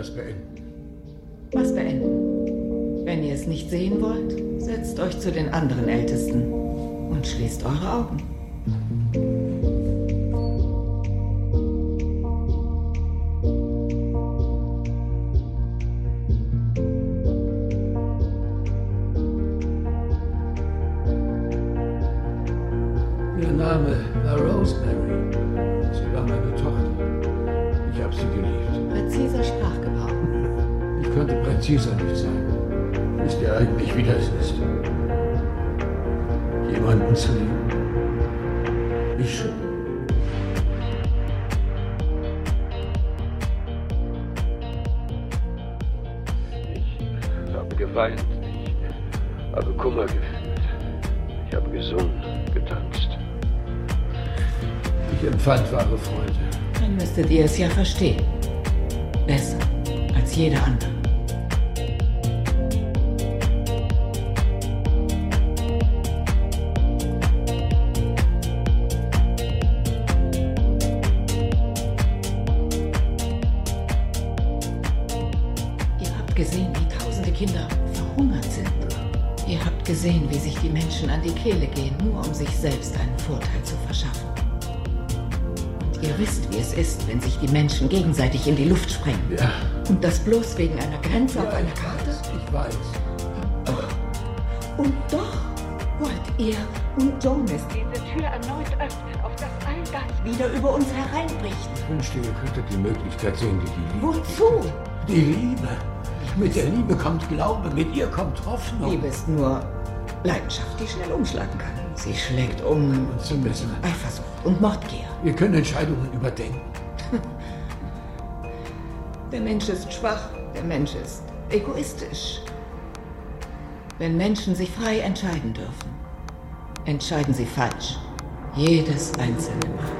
das beenden. Was beenden? Wenn ihr es nicht sehen wollt, setzt euch zu den anderen Ältesten und schließt eure Augen. Das wegen einer Grenze auf einer Karte? ich weiß. Und doch wollt ihr und Jonas diese Tür erneut öffnen, auf dass all das wieder über uns hereinbricht. Ich wünschte, ihr könntet die Möglichkeit sehen, die die Liebe. Wozu? Die Liebe. Mit der Liebe kommt Glaube, mit ihr kommt Hoffnung. Liebe ist nur Leidenschaft, die schnell umschlagen kann. Sie schlägt um Und zu messen. Eifersucht und Mordgier. Wir können Entscheidungen überdenken. Der Mensch ist schwach, der Mensch ist egoistisch. Wenn Menschen sich frei entscheiden dürfen, entscheiden sie falsch. Jedes einzelne Mal.